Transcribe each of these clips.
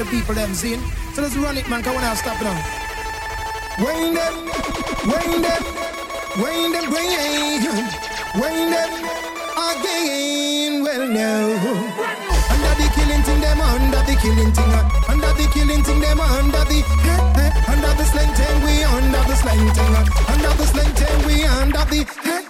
of the people them seen. So let's run it, man, cause we're not stopping now. Wind them, wind them, wind them, wind them, wind them again. Well, now, Under the killing thing, them under the killing thing, uh. under the killing thing, them under the eh, eh. under the slanging we under the slanging, uh. under the slanging we under the. Eh.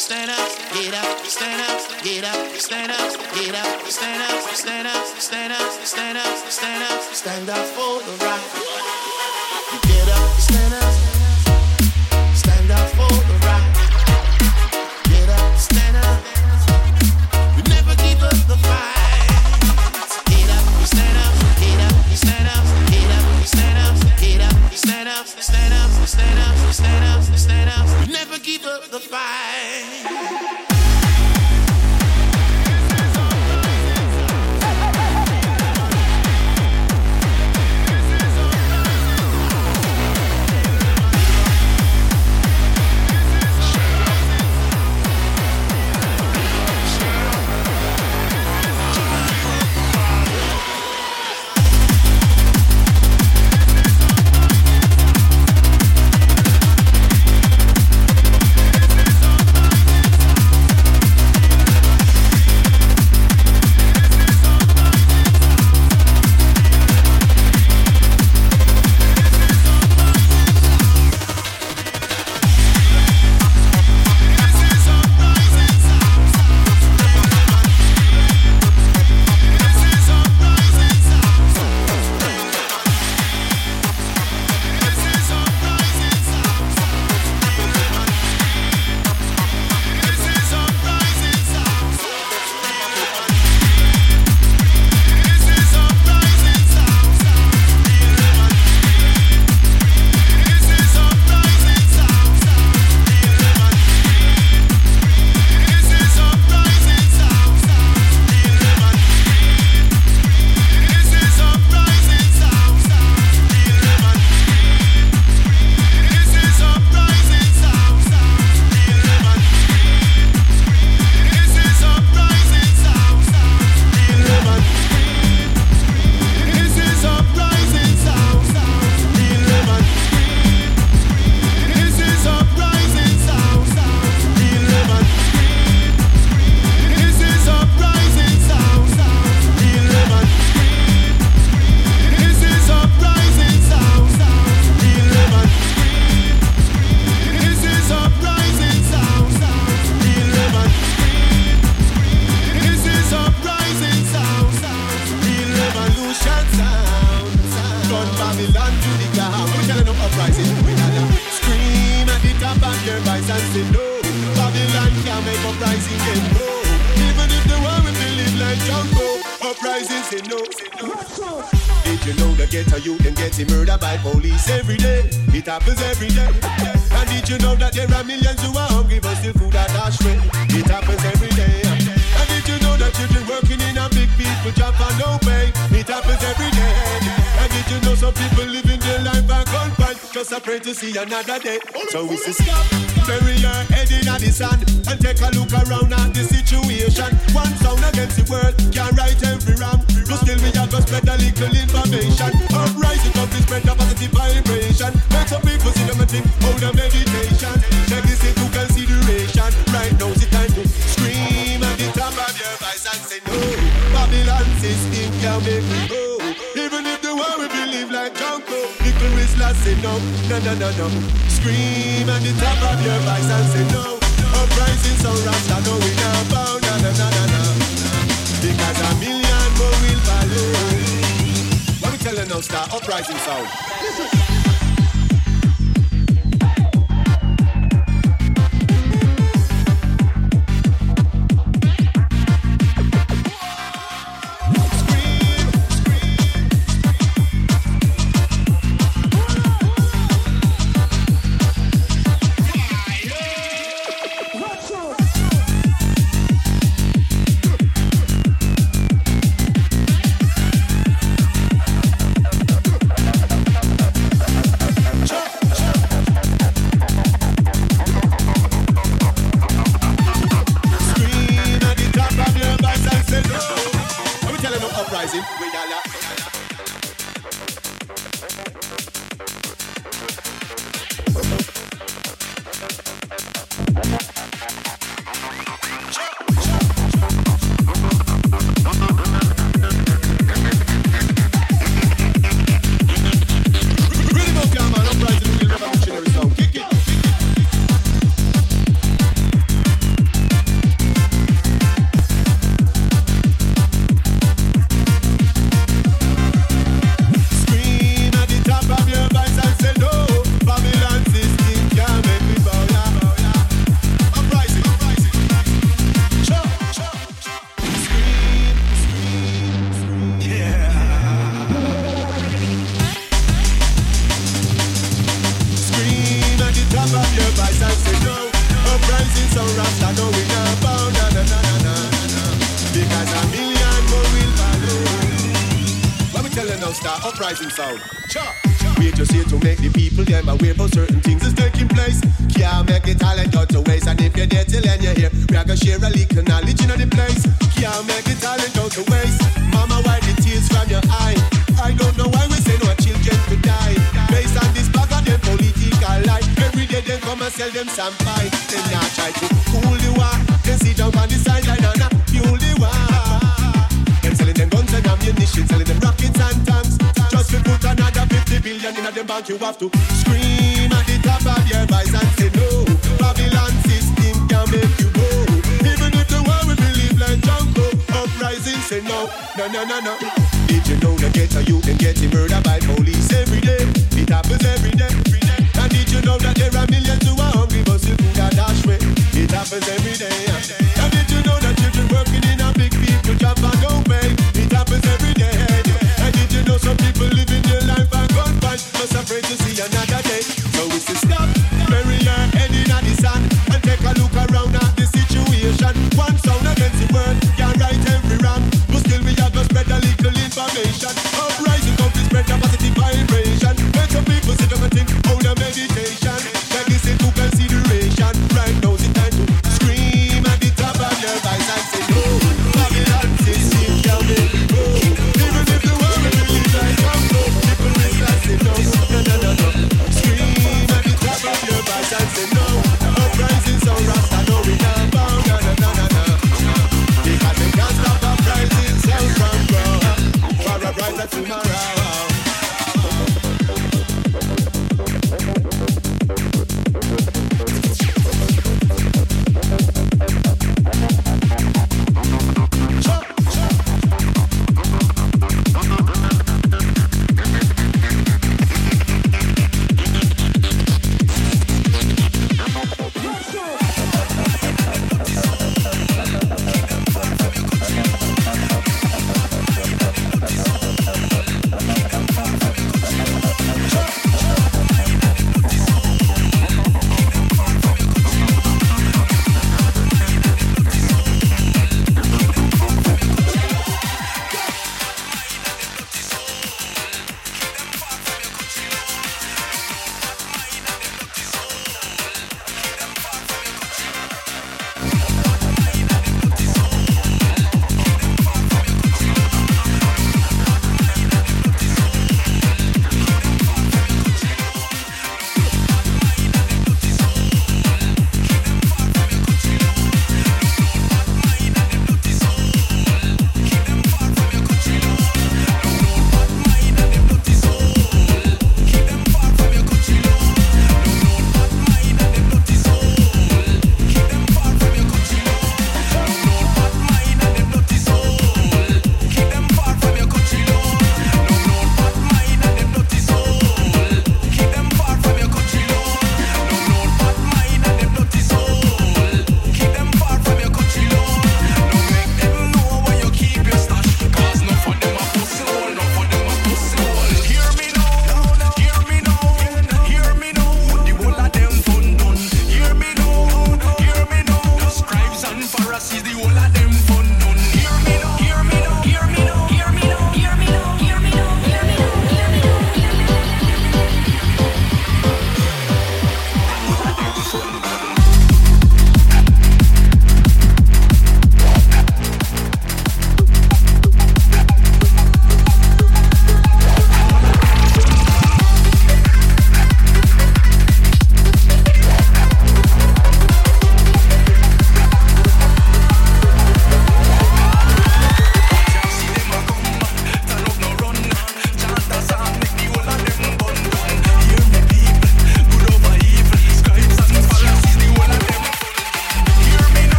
stand up, get up, stand up, get up, stand up, get up, stand up, stand up, stand up, stand up, stand up, stand up for the right. Get up, stand up, get you can get getting murdered by police every day. It happens every day. And did you know that there are millions who are hungry but still food at our strength? It happens every day. And did you know that children working in a big people job for no pay? It happens every day. And did you know some people living their life back another day. So we say stop, bury your head in the sand and take a look around at the situation. One sound against the world can right every ram. So still we have to spread a little information. Uprising up is spread a positive vibration. Make some people see them and think, oh the meditation. Check this into consideration. Right now it's time to scream at the top of your voice and say no. Babylon system can make me go. Rizla say no, no, no, no, no. Scream at the top of your voice and say no. Uprising so Rasta, no we now bow, na, na, na, na, na. Because a million more will follow. What we telling now, star uprising sound? Listen. And sell them some pie. They not try to cool the war. They sit down on the sideline and uh, fuel the war. Them selling them guns and ammunition, selling them rockets and tanks. Just to put another 50 billion in the bank, you have to scream at the top of your voice and say no. Babylon system can make you go. Even if the world will believe like Junko, uprising say no, no, no, no, no. Did you know get a youth and getting murdered by police every day? It happens every day, did you know that there are millions who are hungry but still? It happens every day. And did you know that children working in a big don't pay? It happens every day. And did you know some people living their life afraid to see another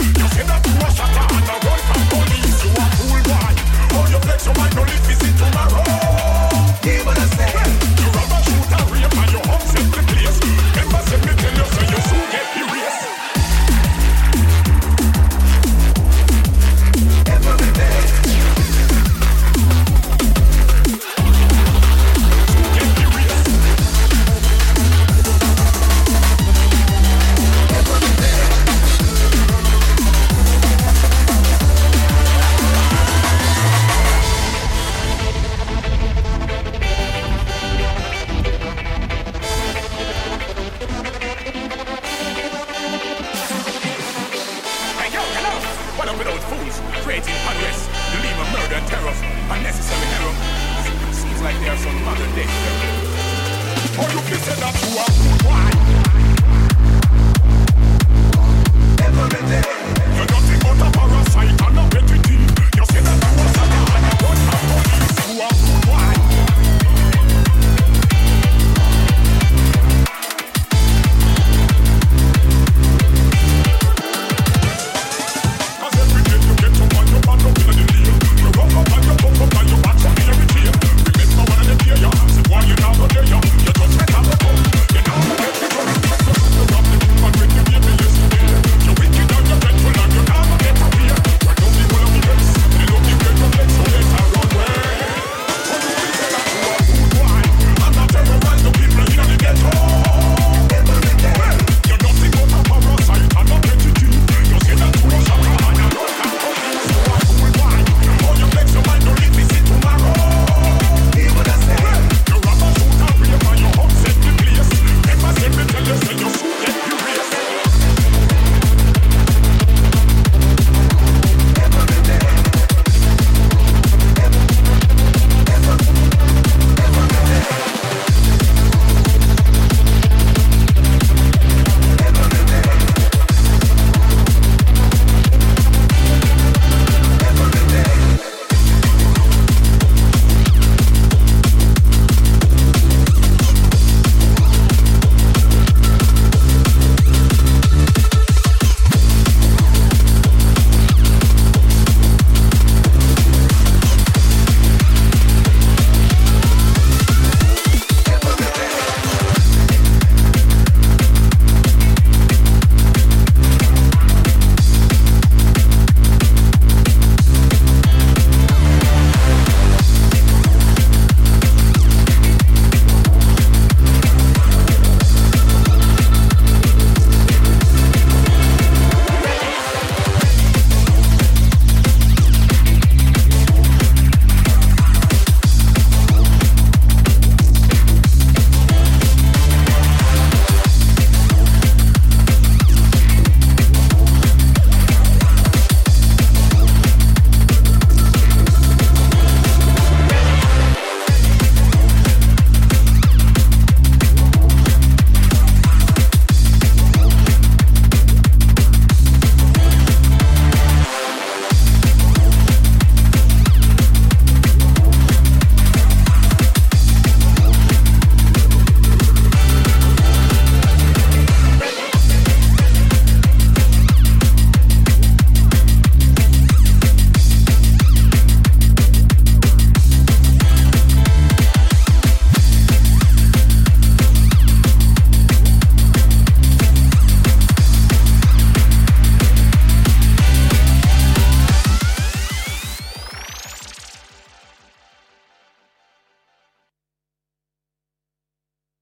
like there's some. Oh, you can say that you are why?